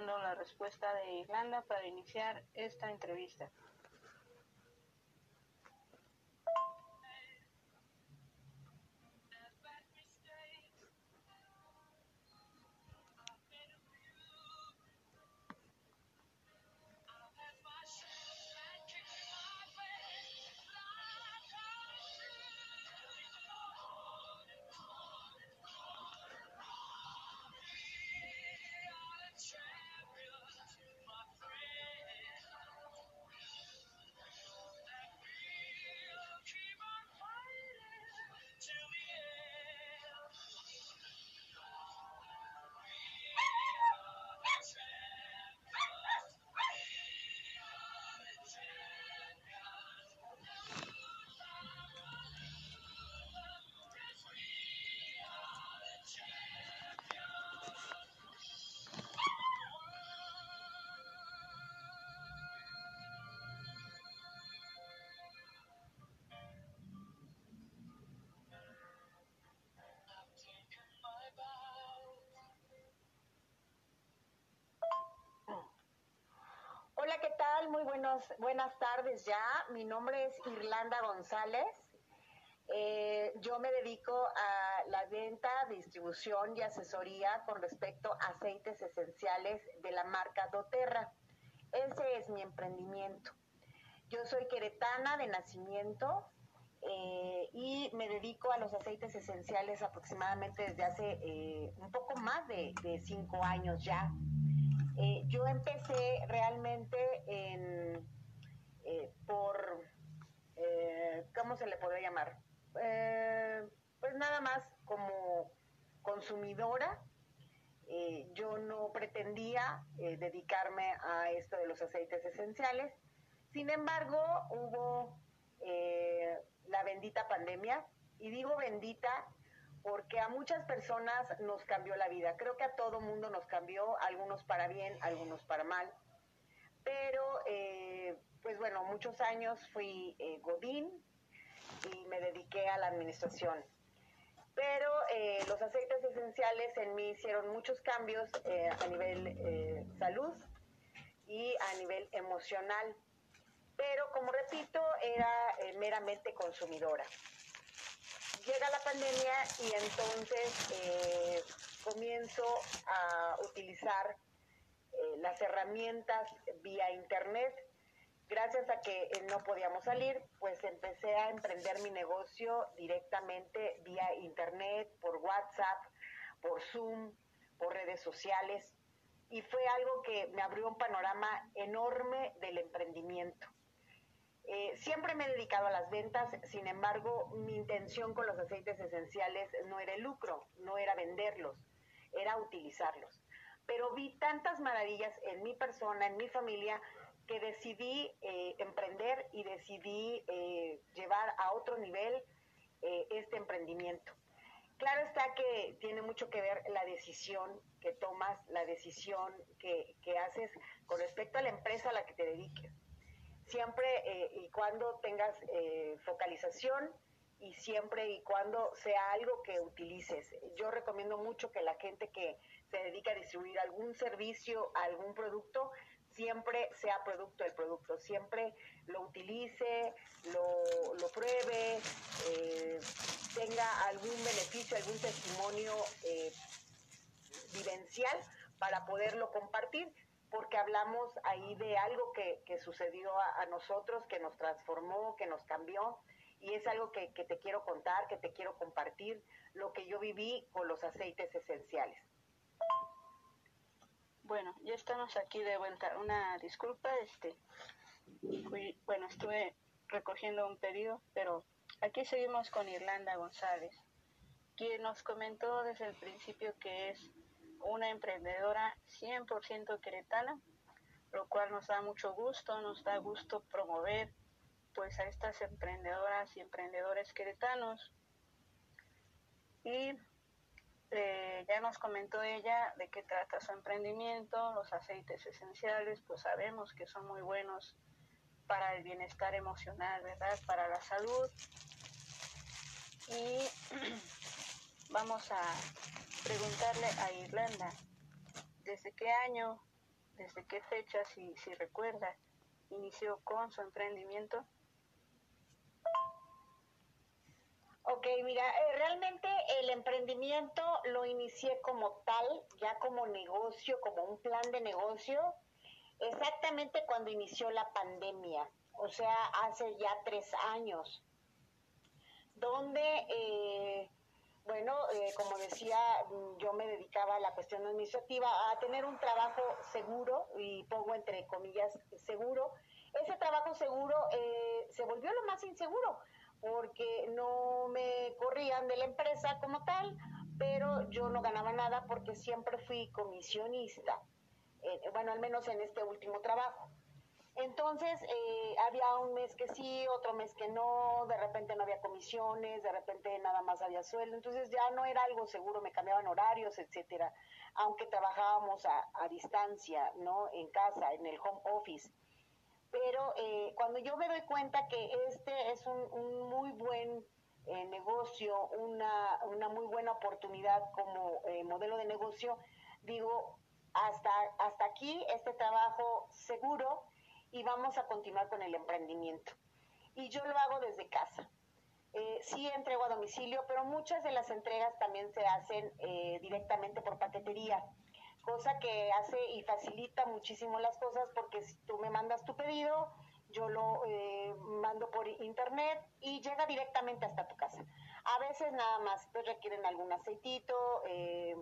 la respuesta de Irlanda para iniciar esta entrevista. Muy buenos, buenas tardes ya. Mi nombre es Irlanda González. Eh, yo me dedico a la venta, distribución y asesoría con respecto a aceites esenciales de la marca doTERRA. Ese es mi emprendimiento. Yo soy queretana de nacimiento eh, y me dedico a los aceites esenciales aproximadamente desde hace eh, un poco más de cinco años ya. Eh, yo empecé realmente en, eh, por, eh, ¿cómo se le podría llamar? pues nada más como consumidora. yo no pretendía dedicarme a esto de los aceites esenciales. Sin embargo, hubo la bendita pandemia, y digo bendita porque a muchas personas nos cambió la vida. Creo que a todo mundo nos cambió, algunos para bien, algunos para mal. Pero, eh, pues bueno, muchos años fui eh, Godín y me dediqué a la administración. Pero eh, los aceites esenciales en mí hicieron muchos cambios a nivel salud y a nivel emocional. Pero, como repito, era meramente consumidora llega la pandemia y entonces eh, comienzo a utilizar eh, las herramientas vía internet. Gracias a que eh, no podíamos salir, pues empecé a emprender mi negocio directamente vía internet, por WhatsApp, por Zoom, por redes sociales. Y fue algo que me abrió un panorama enorme del emprendimiento. Eh, siempre me he dedicado a las ventas, sin embargo, mi intención con los aceites esenciales no era el lucro, no era venderlos, era utilizarlos. Pero vi tantas maravillas en mi persona, en mi familia, que decidí eh, emprender y decidí eh, llevar a otro nivel este emprendimiento. Claro está que tiene mucho que ver la decisión que tomas, la decisión que, que haces con respecto a la empresa a la que te dediques siempre eh, y cuando tengas eh, focalización y siempre y cuando sea algo que utilices. Yo recomiendo mucho que la gente que se dedica a distribuir algún servicio, algún producto, siempre sea producto del producto, siempre lo utilice, lo, lo pruebe, eh, tenga algún beneficio, algún testimonio vivencial para poderlo compartir porque hablamos ahí de algo que, sucedió a, nosotros, que nos transformó, que nos cambió, y es algo que, te quiero contar, que te quiero compartir, lo que yo viví con los aceites esenciales. Bueno, ya estamos aquí de vuelta. Una disculpa, este, bueno, estuve recogiendo un pedido, pero aquí seguimos con Irlanda González, quien nos comentó desde el principio que es una emprendedora 100% queretana, lo cual nos da mucho gusto, nos da gusto promover pues a estas emprendedoras y emprendedores queretanos. Y eh, ya nos comentó ella de qué trata su emprendimiento, los aceites esenciales, pues sabemos que son muy buenos para el bienestar emocional, ¿verdad? Para la salud. Y vamos a preguntarle a Irlanda, ¿desde qué año desde qué fecha, si, si recuerda, inició con su emprendimiento. Ok, mira, eh, realmente el emprendimiento lo inicié como tal, ya como negocio, como un plan de negocio, exactamente cuando inició la pandemia, o sea, hace ya tres años, donde, eh, bueno, eh, como decía, yo me dedicaba a la cuestión administrativa, a tener un trabajo seguro, y pongo entre comillas seguro. Ese trabajo seguro se volvió lo más inseguro porque no me corrían de la empresa como tal, pero yo no ganaba nada porque siempre fui comisionista, eh, bueno, al menos en este último trabajo. Entonces, eh, había un mes que sí, otro mes que no, de repente no había comisiones, de repente nada más había sueldo, entonces ya no era algo seguro, me cambiaban horarios, etcétera, aunque trabajábamos a, a distancia, ¿no? En casa, en el home office pero eh, cuando yo me doy cuenta que este es un, muy buen eh, negocio, una, una, muy buena oportunidad como eh, modelo de negocio, digo, hasta, hasta aquí este trabajo seguro y vamos a continuar con el emprendimiento. Y yo lo hago desde casa. sí entrego a domicilio, pero muchas de las entregas también se hacen directamente por paquetería cosa que hace y facilita muchísimo las cosas porque si tú me mandas tu pedido, yo lo eh, mando por internet y llega directamente hasta tu casa. A veces nada más pues requieren algún aceitito eh,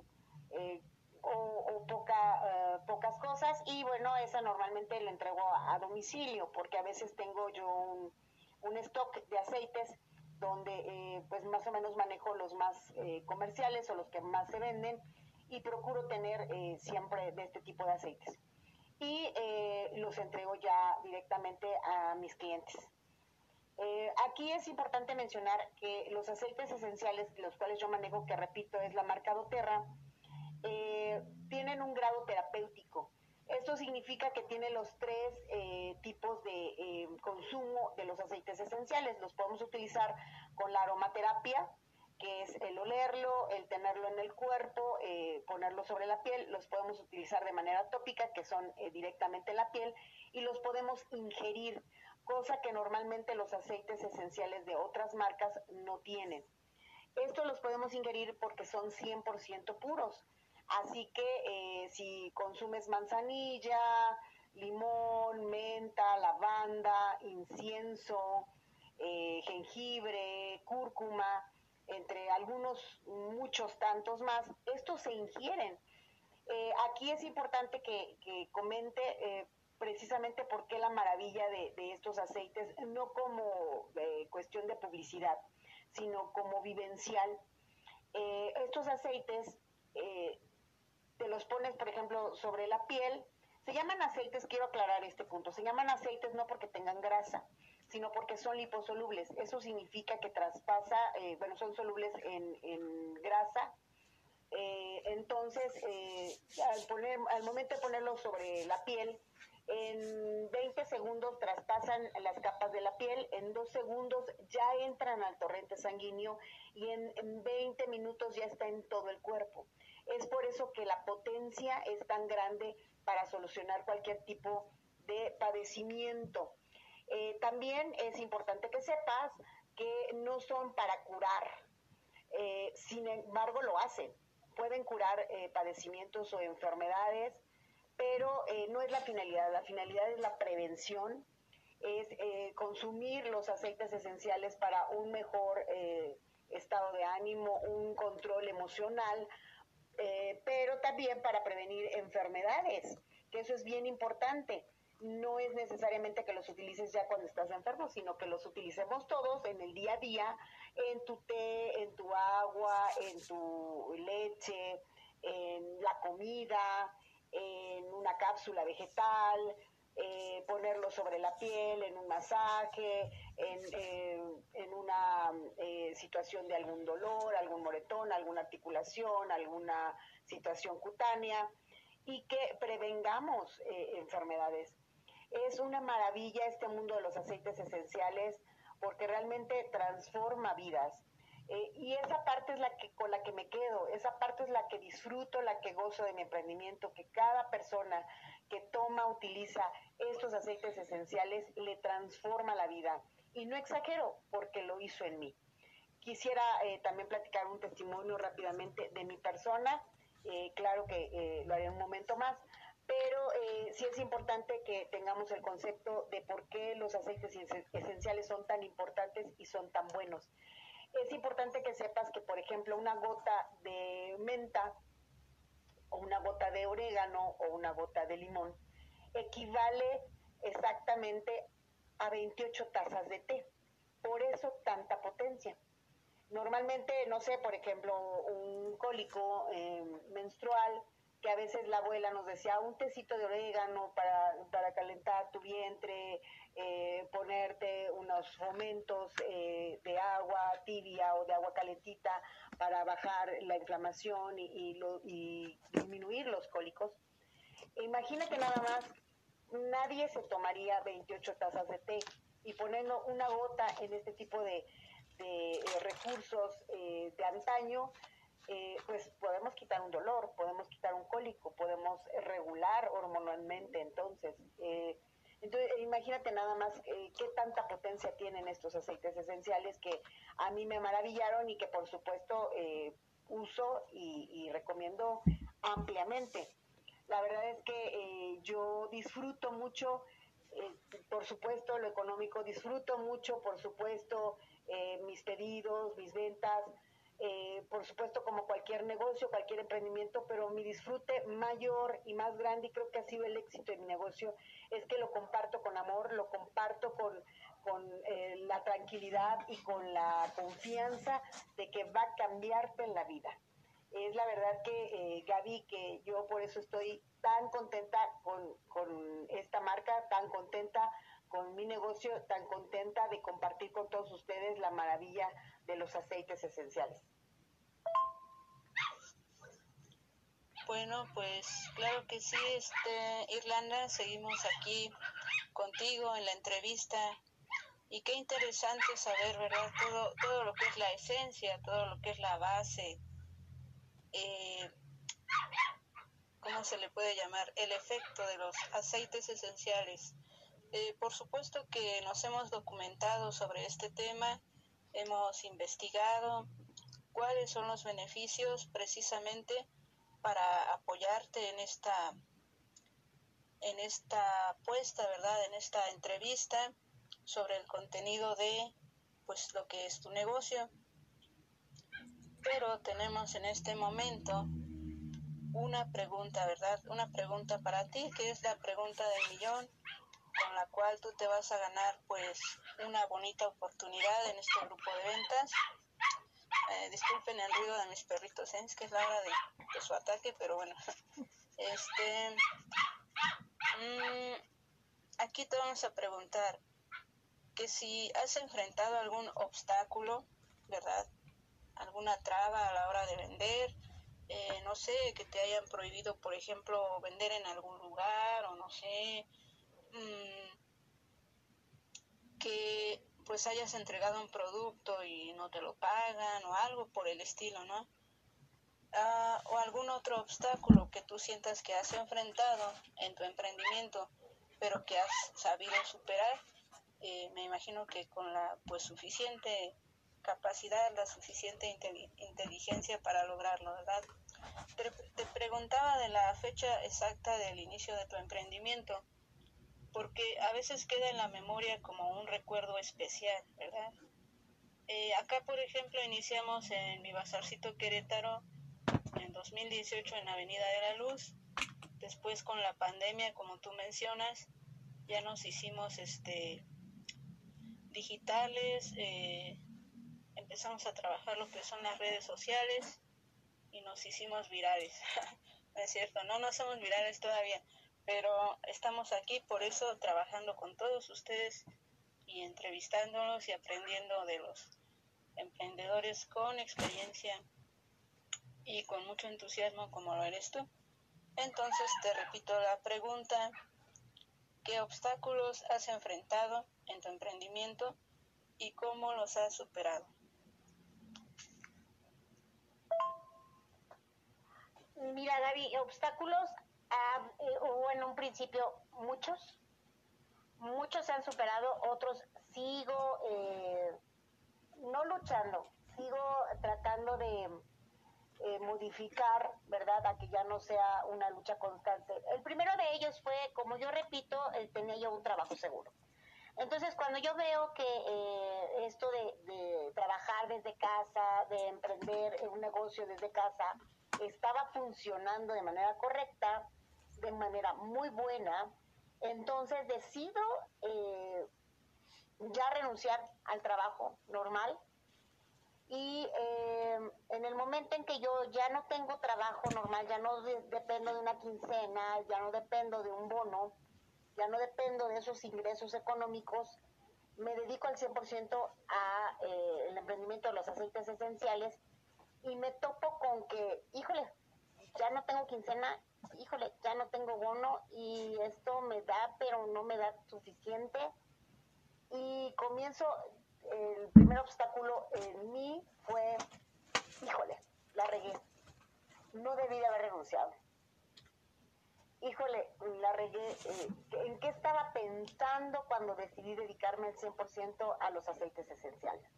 eh, o, poca, pocas cosas y bueno, esa normalmente la entrego a, domicilio porque a veces tengo yo un, stock de aceites donde pues más o menos manejo los más comerciales o los que más se venden y procuro tener eh, siempre de este tipo de aceites. Y eh, los entrego ya directamente a mis clientes. Eh, aquí es importante mencionar que los aceites esenciales, los cuales yo manejo, que repito es la marca doTERRA, tienen un grado terapéutico. Esto significa que tiene los tres tipos de consumo de los aceites esenciales. Los podemos utilizar con la aromaterapia, que es el olerlo, el tenerlo en el cuerpo, eh, ponerlo sobre la piel, los podemos utilizar de manera tópica, que son eh, directamente la piel, y los podemos ingerir, cosa que normalmente los aceites esenciales de otras marcas no tienen. Estos los podemos ingerir porque son 100% puros, así que eh, si consumes manzanilla, limón, menta, lavanda, incienso, jengibre, cúrcuma, entre algunos, muchos tantos más, estos se ingieren. Eh, aquí es importante que, comente eh, precisamente por qué la maravilla de, estos aceites, no como eh, cuestión de publicidad, sino como vivencial. estos aceites te los pones, por ejemplo, sobre la piel. Se llaman aceites, quiero aclarar este punto, se llaman aceites no porque tengan grasa, sino porque son liposolubles. Eso significa que traspasa, eh, bueno, son solubles en, grasa. Eh, entonces, eh, al, poner, al momento de ponerlo sobre la piel, en 20 segundos traspasan las capas de la piel, en dos segundos ya entran al torrente sanguíneo y en, en 20 minutos ya está en todo el cuerpo. Es por eso que la potencia es tan grande para solucionar cualquier tipo de padecimiento. Eh, también es importante que sepas que no son para curar, eh, sin embargo lo hacen. Pueden curar eh, padecimientos o enfermedades, pero no es la finalidad. La finalidad es la prevención, es consumir los aceites esenciales para un mejor estado de ánimo, un control emocional, pero también para prevenir enfermedades, que eso es bien importante. No es necesariamente que los utilices ya cuando estás enfermo, sino que los utilicemos todos en el día a día, en tu té, en tu agua, en tu leche, en la comida, en una cápsula vegetal, eh, ponerlo sobre la piel, en un masaje, en, eh, una eh, situación de algún dolor, algún moretón, alguna articulación, alguna situación cutánea y que prevengamos enfermedades es una maravilla este mundo de los aceites esenciales porque realmente transforma vidas. Eh, y esa parte es la que con la que me quedo, esa parte es la que disfruto, la que gozo de mi emprendimiento, que cada persona que toma, utiliza estos aceites esenciales le transforma la vida. Y no exagero, porque lo hizo en mí. Quisiera eh, también platicar un testimonio rápidamente de mi persona, eh, claro que lo haré un momento más, pero sí es importante que tengamos el concepto de por qué los aceites esenciales son tan importantes y son tan buenos es importante que sepas que, por ejemplo, una gota de menta una gota de orégano o una gota de limón equivale exactamente a 28 tazas de té. Por eso tanta potencia. Normalmente, no sé, por ejemplo, un cólico eh, menstrual que a veces la abuela nos decía un tecito de orégano para, para calentar tu vientre, eh, ponerte unos fomentos eh, de agua tibia o de agua calentita para bajar la inflamación y, y, disminuir los cólicos. Imagina que nada más nadie se tomaría 28 tazas de té y poniendo una gota en este tipo de, de eh, recursos de antaño, eh, pues podemos quitar un dolor, podemos quitar un cólico, podemos regular hormonalmente. Entonces, eh, entonces imagínate nada más eh, qué tanta potencia tienen estos aceites esenciales que a mí me maravillaron y que por supuesto uso y, y, recomiendo ampliamente. La verdad es que yo disfruto mucho, por supuesto, lo económico, disfruto mucho, por supuesto, mis pedidos, mis ventas eh, por supuesto como cualquier negocio, cualquier emprendimiento, pero mi disfrute mayor y más grande, y creo que ha sido el éxito de mi negocio, es que lo comparto con amor, lo comparto con, con eh, la tranquilidad y con la confianza de que va a cambiarte en la vida. Es la verdad que, eh, Gaby, que yo por eso estoy tan contenta con, con esta marca, tan contenta con mi negocio, tan contenta de compartir con todos ustedes la maravilla de los aceites esenciales. Bueno, pues claro que sí, este, Irlanda, seguimos aquí contigo en la entrevista y qué interesante saber, ¿verdad? Todo, todo lo que es la esencia, todo lo que es la base, eh, ¿cómo se le puede llamar? El efecto de los aceites esenciales. Eh, por supuesto que nos hemos documentado sobre este tema hemos investigado cuáles son los beneficios precisamente para apoyarte en esta en esta apuesta, ¿verdad? En esta entrevista sobre el contenido de pues lo que es tu negocio. Pero tenemos en este momento una pregunta, ¿verdad? Una pregunta para ti, que es la pregunta del millón con la cual tú te vas a ganar pues una bonita oportunidad en este grupo de ventas. Eh, disculpen el ruido de mis perritos, ¿eh? es que es la hora de, su ataque, pero bueno, este, mm, aquí te vamos a preguntar que si has enfrentado algún obstáculo, ¿verdad? Alguna traba a la hora de vender, eh, no sé, que te hayan prohibido, por ejemplo, vender en algún lugar o no sé, Mm, que pues hayas entregado un producto y no te lo pagan o algo por el estilo, ¿no? Ah, o algún otro obstáculo que tú sientas que has enfrentado en tu emprendimiento, pero que has sabido superar, eh, me imagino que con la pues suficiente capacidad, la suficiente inteligencia para lograrlo, ¿verdad? te preguntaba de la fecha exacta del inicio de tu emprendimiento porque a veces queda en la memoria como un recuerdo especial, ¿verdad? Eh, acá, por ejemplo, iniciamos en mi bazarcito Querétaro en 2018 en Avenida de la Luz. Después con la pandemia, como tú mencionas, ya nos hicimos este digitales, eh, empezamos a trabajar lo que son las redes sociales y nos hicimos virales. no es cierto, no nos somos virales todavía, pero estamos aquí por eso trabajando con todos ustedes y entrevistándolos y aprendiendo de los emprendedores con experiencia y con mucho entusiasmo como lo eres tú. Entonces te repito la pregunta, ¿qué obstáculos has enfrentado en tu emprendimiento y cómo los has superado? Mira, Gaby, obstáculos ah, eh, hubo en un principio muchos, muchos se han superado, otros sigo eh, no luchando, sigo tratando de eh, modificar, ¿verdad? A que ya no sea una lucha constante. El primero de ellos fue, como yo repito, tenía yo un trabajo seguro. Entonces, cuando yo veo que eh, esto de, trabajar desde casa, de emprender un negocio desde casa, estaba funcionando de manera correcta, de manera muy buena, entonces decido eh, ya renunciar al trabajo normal y eh, en el momento en que yo ya no tengo trabajo normal, ya no dependo de una quincena, ya no dependo de un bono, ya no dependo de esos ingresos económicos, me dedico al 100% a eh, el emprendimiento de los aceites esenciales y me topo con que, híjole, ya no tengo quincena, híjole, ya no tengo bono y esto me da, pero no me da suficiente. Y comienzo, el primer obstáculo en mí fue, híjole, la regué. No debí de haber renunciado híjole, la regué, eh, ¿en qué estaba pensando cuando decidí dedicarme al 100% a los aceites esenciales?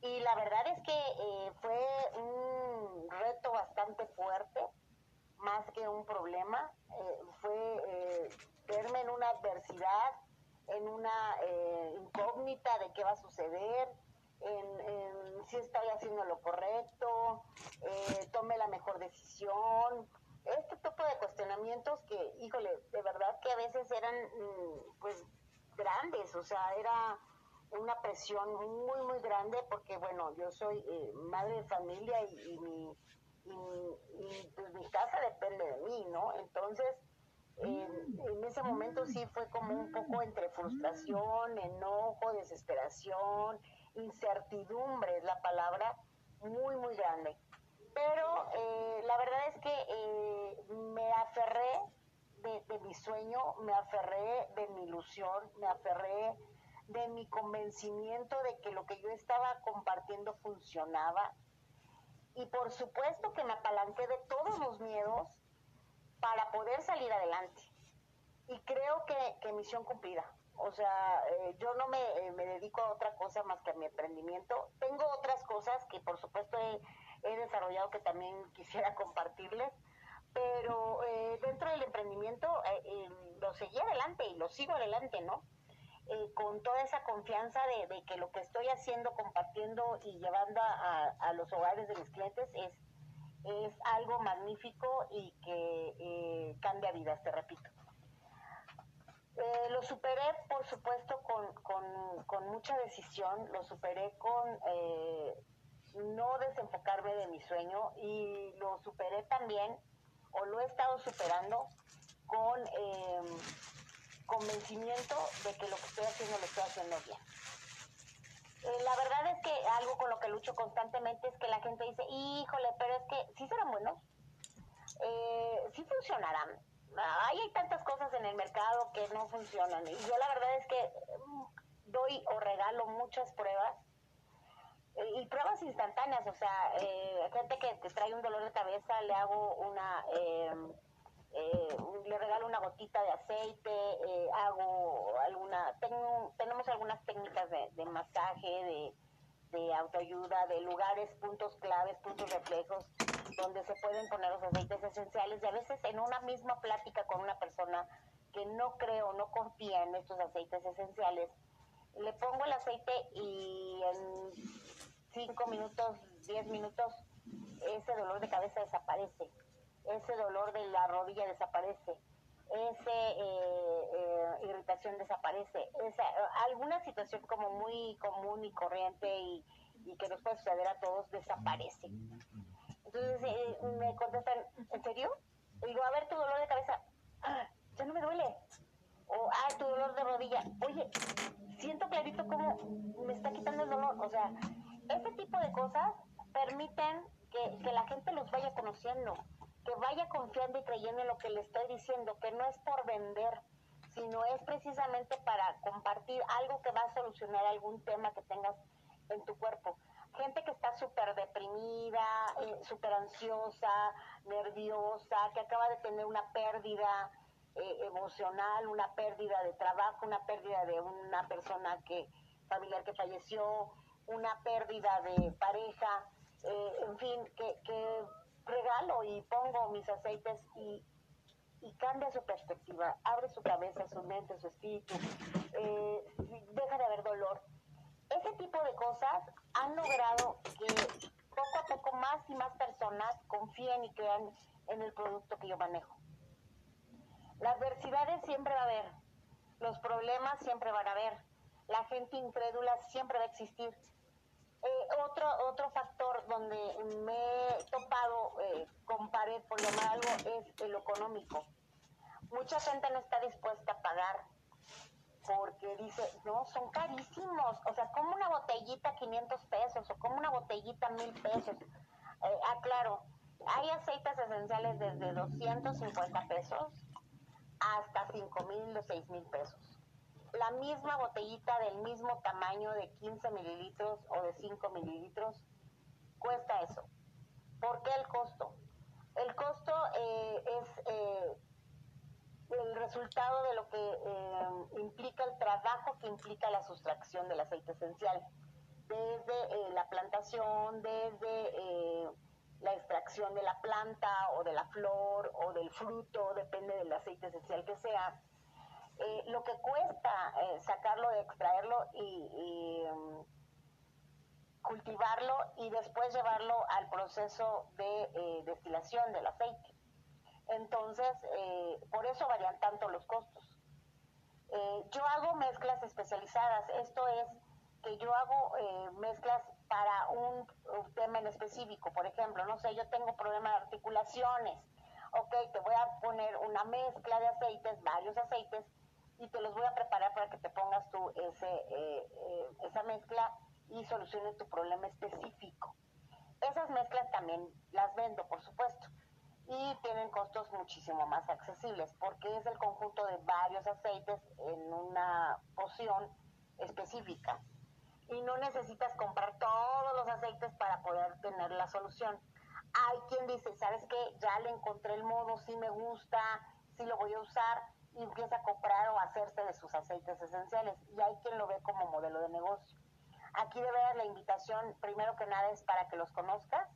Y la verdad es que eh, fue un reto bastante fuerte, más que un problema. Eh, fue verme en una adversidad, en una incógnita de qué va a suceder, en, si estoy haciendo lo correcto, tomé la mejor decisión, este tipo de cuestionamientos que, híjole, de verdad que a veces eran, mm, pues, grandes, o sea, era una presión muy, muy grande porque, bueno, yo soy eh, madre de familia y, mi, pues, mi casa depende de mí, ¿no? Entonces, en ese momento sí fue como un poco entre frustración, enojo, desesperación, incertidumbre es la palabra, muy, muy grande pero eh, la verdad es que eh, me aferré de, mi sueño, me aferré de mi ilusión, me aferré de mi convencimiento de que lo que yo estaba compartiendo funcionaba. Y por supuesto que me apalanqué de todos los miedos para poder salir adelante. Y creo que, misión cumplida. O sea, eh, yo no me, me, dedico a otra cosa más que a mi emprendimiento. Tengo otras cosas que por supuesto he desarrollado que también quisiera compartirles, pero eh, dentro del emprendimiento eh, eh, lo seguí adelante y lo sigo adelante, ¿no? Con toda esa confianza de, que lo que estoy haciendo, compartiendo y llevando a, los hogares de mis clientes es, es algo magnífico y que cambia vidas, te repito. lo superé, por supuesto, con, con, mucha decisión, lo superé con no desenfocarme de mi sueño y lo superé también, o lo he estado superando, con convencimiento de que lo que estoy haciendo lo estoy haciendo bien. Eh, la verdad es que algo con lo que lucho constantemente es que la gente dice, híjole, pero es que sí serán buenos, eh, sí funcionarán. Hay tantas cosas en el mercado que no funcionan. Y yo la verdad es que mm, doy o regalo muchas pruebas y pruebas instantáneas, o sea, eh, gente que te trae un dolor de cabeza, le hago una, em, eh, le regalo una gotita de aceite, eh, hago alguna, tengo, tenemos algunas técnicas de, de masaje, de, de autoayuda, de lugares, puntos claves, puntos reflejos, donde se pueden poner los aceites esenciales. Y a veces en una misma plática con una persona que no creo, no confía en estos aceites esenciales, le pongo el aceite y en 5 minutos, 10 minutos, ese dolor de cabeza desaparece, ese dolor de la rodilla desaparece, esa eh, eh, irritación desaparece, esa, alguna situación como muy común y corriente y, que nos puede suceder a todos desaparece. Entonces eh, me contestan, ¿en serio? Y digo, a ver, tu dolor de cabeza, ah, ya no me duele. O, ah, tu dolor de rodilla, oye, siento clarito como me está quitando el dolor. O sea, ese tipo de cosas permiten que, que la gente los vaya conociendo, que vaya confiando y creyendo en lo que le estoy diciendo, que no es por vender, sino es precisamente para compartir algo que va a solucionar algún tema que tengas en tu cuerpo. gente que está súper deprimida, eh, súper ansiosa, nerviosa, que acaba de tener una pérdida eh, emocional, una pérdida de trabajo, una pérdida de una persona que familiar que falleció, una pérdida de pareja, eh, en fin, que, que regalo y pongo mis aceites y, y cambia su perspectiva, abre su cabeza, su mente, su espíritu, eh, deja de haber dolor. Ese tipo de cosas han logrado que poco a poco más y más personas confíen y crean en el producto que yo manejo. Las adversidades siempre va a haber, los problemas siempre van a haber, la gente incrédula siempre va a existir. Eh, otro, otro factor donde me he topado eh, con pared, por llamar algo, es el económico. Mucha gente no está dispuesta a pagar porque dice, no, son carísimos. O sea, como una botellita 500 pesos o como una botellita 1000 pesos. Eh, aclaro, hay aceites esenciales desde 250 pesos hasta 5 mil o 6 mil pesos. La misma botellita del mismo tamaño de 15 mililitros o de 5 mililitros cuesta eso. ¿Por qué el costo? El costo eh, es eh, el resultado de lo que eh, implica el trabajo que implica la sustracción del aceite esencial, desde la plantación, desde la extracción de la planta o de la flor o del fruto, depende del aceite esencial que sea, eh, lo que cuesta eh, sacarlo, extraerlo y, mm, cultivarlo y después llevarlo al proceso de eh, destilación del aceite. Entonces, por eso varían tanto los costos. yo hago mezclas especializadas, esto es que yo hago mezclas para un, tema en específico. Por ejemplo, no sé, yo tengo problemas de articulaciones. Ok, te voy a poner una mezcla de aceites, varios aceites, y te los voy a preparar para que te pongas tú ese, eh, eh, esa mezcla y soluciones tu problema específico. Esas mezclas también las vendo, por supuesto, y tienen costos muchísimo más accesibles porque es el conjunto de varios aceites en una poción específica y no necesitas comprar todos los aceites para poder tener la solución. Hay quien dice, ¿sabes qué? Ya le encontré el modo, sí me gusta, sí lo voy a usar y empieza a comprar o hacerse de sus aceites esenciales. Y hay quien lo ve como modelo de negocio. Aquí de la invitación, primero que nada, es para que los conozcas.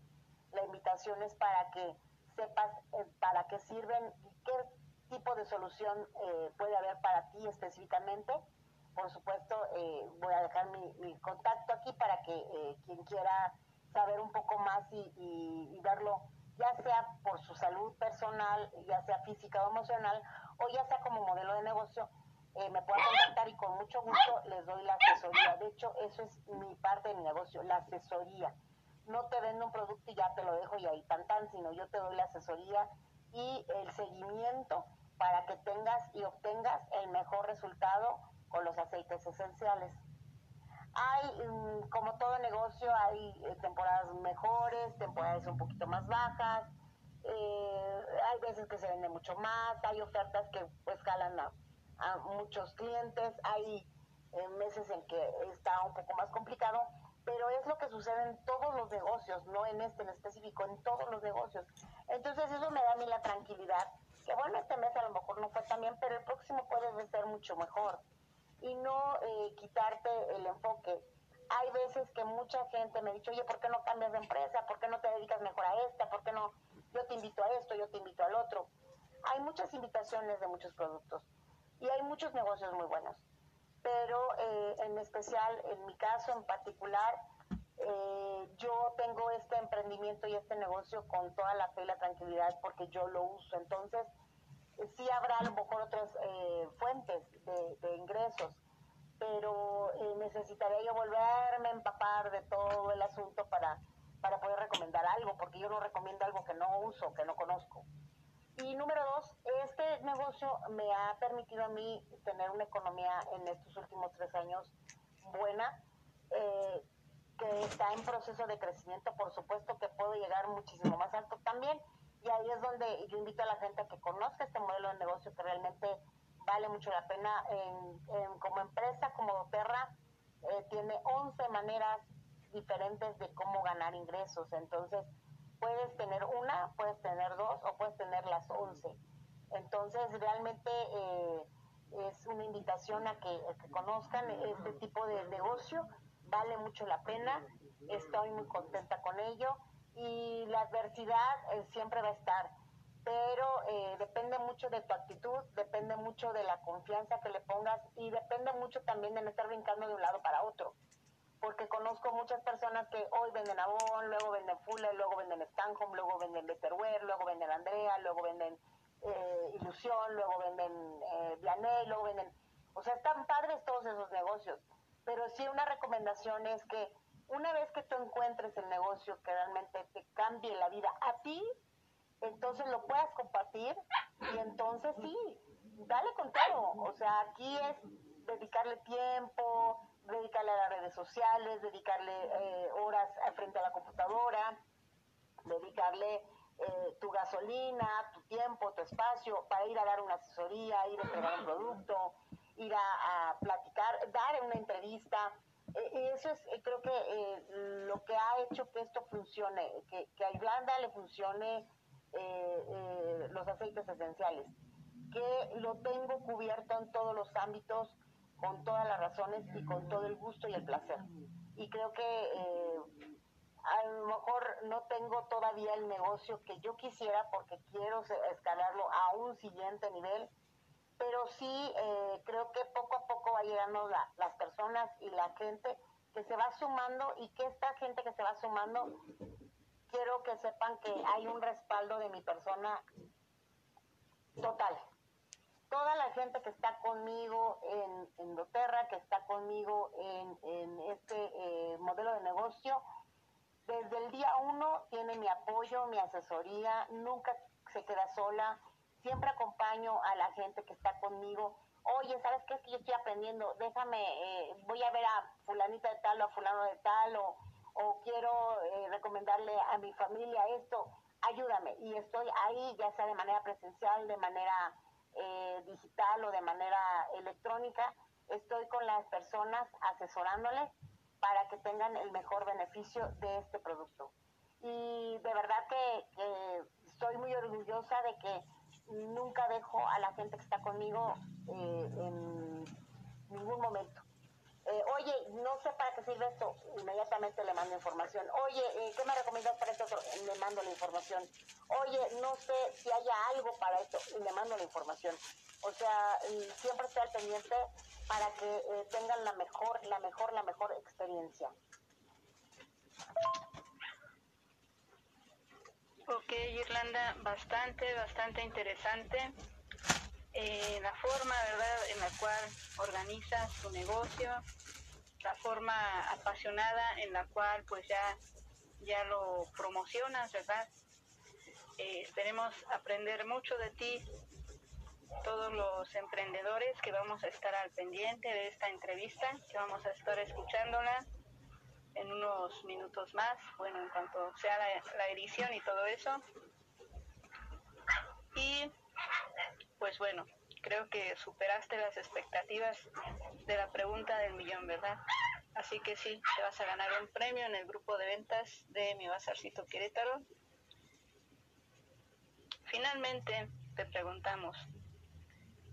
La invitación es para que sepas eh, para qué sirven y qué tipo de solución eh, puede haber para ti específicamente por supuesto, eh, voy a dejar mi, contacto aquí para que eh, quien quiera saber un poco más y, verlo, ya sea por su salud personal, ya sea física o emocional, o ya sea como modelo de negocio, eh, me pueda contactar y con mucho gusto les doy la asesoría. De hecho, eso es mi parte de mi negocio, la asesoría. No te vendo un producto y ya te lo dejo y ahí tan tan, sino yo te doy la asesoría y el seguimiento para que tengas y obtengas el mejor resultado con los aceites esenciales. Hay, mm, como todo negocio, hay eh, temporadas mejores, temporadas un poquito más bajas, eh, veces que se vende mucho más, hay ofertas que pues jalan a, muchos clientes, hay eh, meses en que está un poco más complicado, pero es lo que sucede en todos los negocios, no en este en específico, en todos los negocios. Entonces eso me da a mí la tranquilidad, que bueno, este mes a lo mejor no fue tan bien, pero el próximo puede ser mucho mejor y no eh, quitarte el enfoque. Hay veces que mucha gente me ha dicho, oye, ¿por qué no cambias de empresa? ¿Por qué no te dedicas mejor a esta? ¿Por qué no? Yo te invito a esto, yo te invito al otro. Hay muchas invitaciones de muchos productos y hay muchos negocios muy buenos. Pero eh, en especial, en mi caso en particular, eh, yo tengo este emprendimiento y este negocio con toda la fe y la tranquilidad porque yo lo uso. Entonces, sí habrá a lo mejor otras eh, fuentes de, ingresos, pero eh, necesitaría yo volverme a empapar de todo el asunto para, para poder recomendar algo, porque yo no recomiendo algo que no uso, que no conozco. Y número dos, este negocio me ha permitido a mí tener una economía en estos últimos tres años buena, eh, que está en proceso de crecimiento, por supuesto que puedo llegar muchísimo más alto también y ahí es donde yo invito a la gente a que conozca este modelo de negocio que realmente vale mucho la pena. En, como empresa, como Doterra, eh, tiene 11 maneras diferentes de cómo ganar ingresos. Entonces, puedes tener una, puedes tener dos o puedes tener las once. Entonces, realmente eh, es una invitación a que, conozcan este tipo de negocio. Vale mucho la pena. Estoy muy contenta con ello. Y la adversidad eh, siempre va a estar. Pero eh, depende mucho de tu actitud, depende mucho de la confianza que le pongas y depende mucho también de no estar brincando de un lado para otro porque conozco muchas personas que hoy venden Avon, luego venden Fuller, luego venden Stanhome, luego venden Betterware, luego venden Andrea, luego venden eh, Ilusión, luego venden eh, Vianney, luego venden... O sea, están padres todos esos negocios, pero sí una recomendación es que una vez que tú encuentres el negocio que realmente te cambie la vida a ti, entonces lo puedas compartir y entonces sí, dale con todo. O sea, aquí es dedicarle tiempo, dedicarle a las redes sociales, dedicarle eh, horas frente a la computadora, dedicarle eh, tu gasolina, tu tiempo, tu espacio para ir a dar una asesoría, ir a entregar un producto, ir a, platicar, dar una entrevista. Eh, eso es, creo que lo que ha hecho que esto funcione, que, que a Irlanda le funcione los aceites esenciales, que lo tengo cubierto en todos los ámbitos con todas las razones y con todo el gusto y el placer. Y creo que eh, a lo mejor no tengo todavía el negocio que yo quisiera porque quiero escalarlo a un siguiente nivel, pero sí eh, creo que poco a poco va llegando las personas y la gente que se va sumando y que esta gente que se va sumando, quiero que sepan que hay un respaldo de mi persona total toda la gente que está conmigo en, en doTERRA, que está conmigo en, este eh, modelo de negocio, desde el día uno tiene mi apoyo, mi asesoría, nunca se queda sola, siempre acompaño a la gente que está conmigo. Oye, ¿sabes qué es que yo estoy aprendiendo? Déjame, eh, voy a ver a fulanita de tal o a fulano de tal o, o quiero eh, recomendarle a mi familia esto, ayúdame. Y estoy ahí, ya sea de manera presencial, de manera eh, digital o de manera electrónica, estoy con las personas asesorándoles para que tengan el mejor beneficio de este producto. Y de verdad que, estoy muy orgullosa de que nunca dejo a la gente que está conmigo eh, en ningún momento. Eh, oye, no sé para qué sirve esto, inmediatamente le mando información. Oye, eh, ¿qué me recomiendas para esto? Le mando la información. Oye, no sé si haya algo para esto, y le mando la información. O sea, siempre estoy al pendiente para que eh, tengan la mejor, la mejor, la mejor experiencia. Ok, Irlanda, bastante, bastante interesante. Eh, la forma, ¿verdad?, en la cual organizas tu negocio, la forma apasionada en la cual pues ya, ya lo promocionas, ¿verdad? Eh, esperemos aprender mucho de ti, todos los emprendedores que vamos a estar al pendiente de esta entrevista, que vamos a estar escuchándola en unos minutos más, bueno, en cuanto sea la edición y todo eso. Y pues bueno, creo que superaste las expectativas de la pregunta del millón, ¿verdad? Así que sí, te vas a ganar un premio en el grupo de ventas de mi Bazarcito Querétaro. Finalmente, te preguntamos,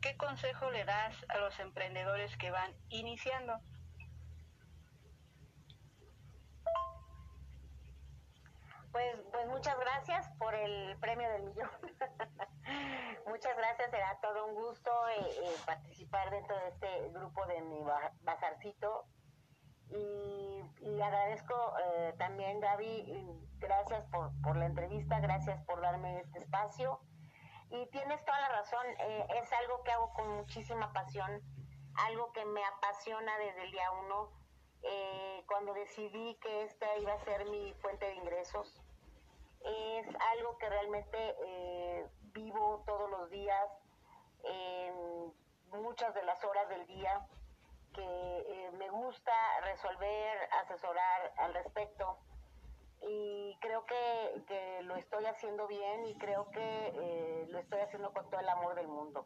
¿qué consejo le das a los emprendedores que van iniciando? Pues, pues muchas gracias por el premio del millón. muchas gracias, será todo un gusto eh, eh, participar dentro de este grupo de mi bazarcito. Y, agradezco eh, también, Gaby, gracias por, por la entrevista, gracias por darme este espacio. Y tienes toda la razón, es algo que hago con muchísima pasión, algo que me apasiona desde el día uno eh, cuando decidí que esta iba a ser mi fuente de ingresos. Es algo que realmente eh, vivo todos los días, en muchas de las horas del día, que eh, me gusta resolver, asesorar al respecto. Y creo que, que lo estoy haciendo bien y creo que lo estoy haciendo con todo el amor del mundo.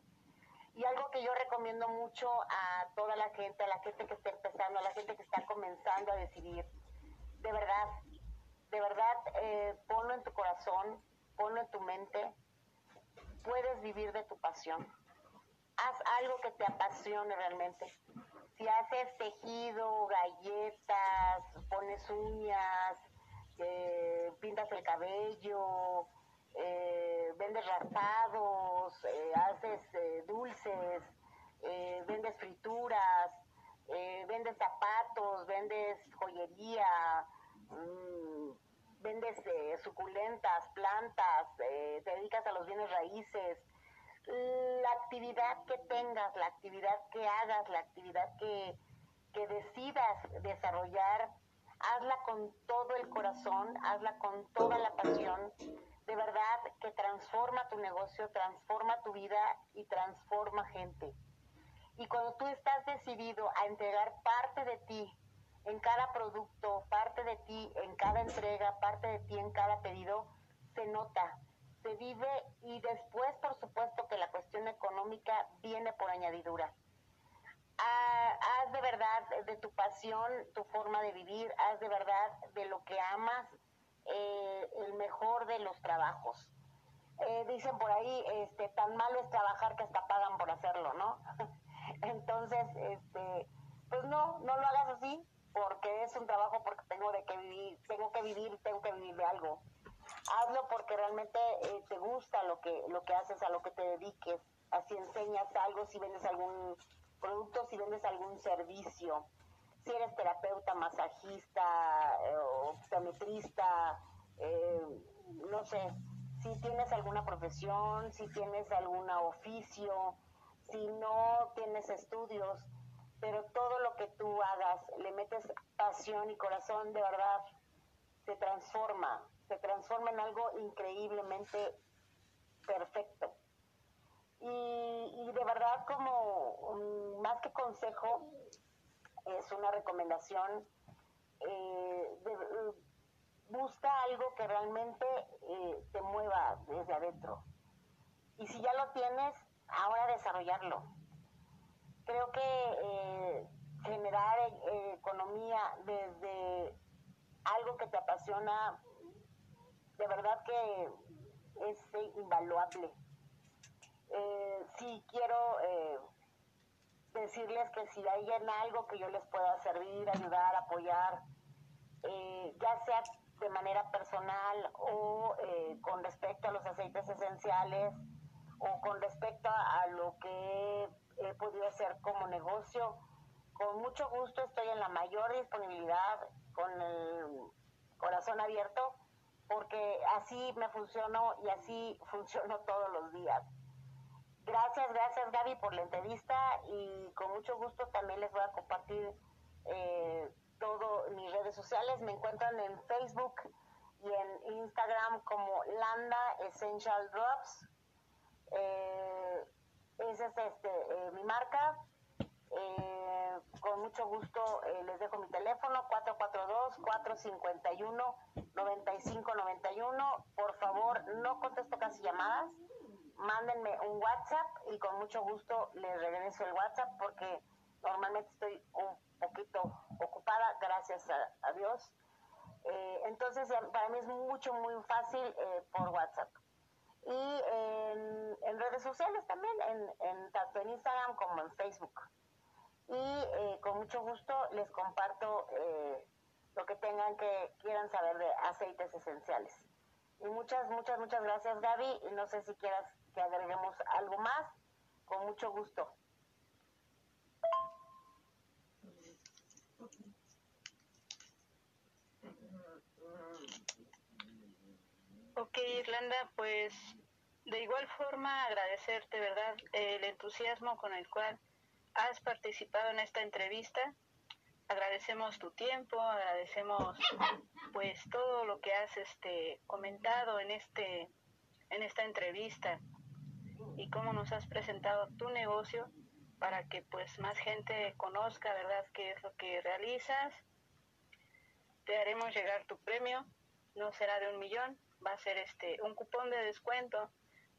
Y algo que yo recomiendo mucho a toda la gente, a la gente que está empezando, a la gente que está comenzando a decidir, de verdad, de verdad, eh, ponlo en tu corazón, ponlo en tu mente, puedes vivir de tu pasión. Haz algo que te apasione realmente. Si haces tejido, galletas, pones uñas, eh, pintas el cabello, eh, vendes raspados, haces dulces, vendes frituras, vendes zapatos, vendes joyería, mm, vendes suculentas, plantas, te dedicas a los bienes raíces, la actividad que tengas, la actividad que hagas, la actividad que, que decidas desarrollar, hazla con todo el corazón, hazla con toda la pasión, de verdad que transforma tu negocio, transforma tu vida y transforma gente. Y cuando tú estás decidido a entregar parte de ti en cada producto, parte de ti en cada entrega, parte de ti en cada pedido, se nota, se vive y después, por supuesto, que la cuestión económica viene por añadidura. Ah, haz de verdad de tu pasión tu forma de vivir, haz de verdad de lo que amas eh, el mejor de los trabajos. Eh, dicen por ahí, este, tan malo es trabajar que hasta pagan por hacerlo, ¿no? Entonces, este, pues no, no lo hagas así, porque es un trabajo porque tengo de que vivir, tengo que vivir, tengo que vivir de algo. Hazlo porque realmente eh, te gusta lo que, lo que haces, a lo que te dediques, así enseñas algo, si vendes algún producto, si vendes algún servicio, si eres terapeuta, masajista, eh, optometrista, eh, no sé, si tienes alguna profesión, si tienes algún oficio, si no tienes estudios, pero todo lo que tú hagas, le metes pasión y corazón, de verdad, se transforma, se transforma en algo increíblemente perfecto. Y, de verdad como más que consejo, es una recomendación, eh, busca algo que realmente eh, te mueva desde adentro. Y si ya lo tienes, ahora desarrollarlo. Creo que eh, generar economía desde algo que te apasiona de verdad que es invaluable. Eh, sí quiero eh, decirles que si hay en algo que yo les pueda servir, ayudar, apoyar, eh, ya sea de manera personal o con respecto a los aceites esenciales o con respecto a, lo que he podido hacer como negocio, con mucho gusto estoy en la mayor disponibilidad, con el corazón abierto porque así me funcionó y así funcionó todos los días. Gracias, gracias Gaby por la entrevista y con mucho gusto también les voy a compartir eh, todo mis redes sociales. Me encuentran en Facebook y en Instagram como Landa Essential Drops. Eh, esa es este, eh, mi marca. Eh, con mucho gusto eh, les dejo mi teléfono 442-451-9591. Por favor, no contesto casi llamadas. Mándenme un WhatsApp y con mucho gusto les regreso el WhatsApp porque normalmente estoy un poquito ocupada, gracias a, Dios. Eh, entonces, para mí es mucho, muy fácil por WhatsApp. Y en, redes sociales también, en, tanto en Instagram como en Facebook y eh, con mucho gusto les comparto eh, lo que tengan que quieran saber de aceites esenciales. Y muchas, muchas, muchas gracias Gaby. Y no sé si quieras que agreguemos algo más. Con mucho gusto. Ok, Irlanda, pues de igual forma agradecerte, ¿verdad? El entusiasmo con el cual has participado en esta entrevista. Agradecemos tu tiempo, agradecemos pues todo lo que has este comentado en este en esta entrevista y cómo nos has presentado tu negocio para que pues más gente conozca, ¿verdad?, qué es lo que realizas. Te haremos llegar tu premio, no será de un millón, va a ser este un cupón de descuento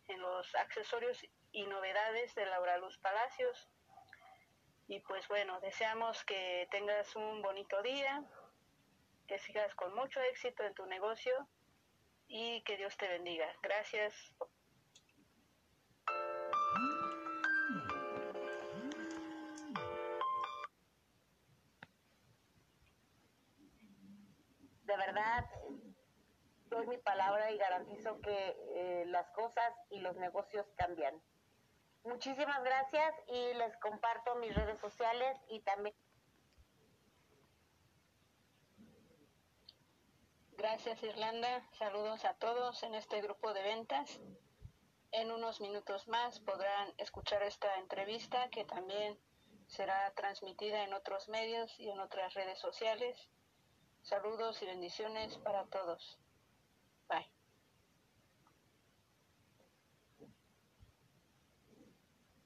en los accesorios y novedades de Laura Luz Palacios y pues bueno, deseamos que tengas un bonito día que sigas con mucho éxito en tu negocio y que Dios te bendiga. Gracias. De verdad, doy mi palabra y garantizo que eh, las cosas y los negocios cambian. Muchísimas gracias y les comparto mis redes sociales y también Gracias Irlanda, saludos a todos en este grupo de ventas. En unos minutos más podrán escuchar esta entrevista que también será transmitida en otros medios y en otras redes sociales. Saludos y bendiciones para todos.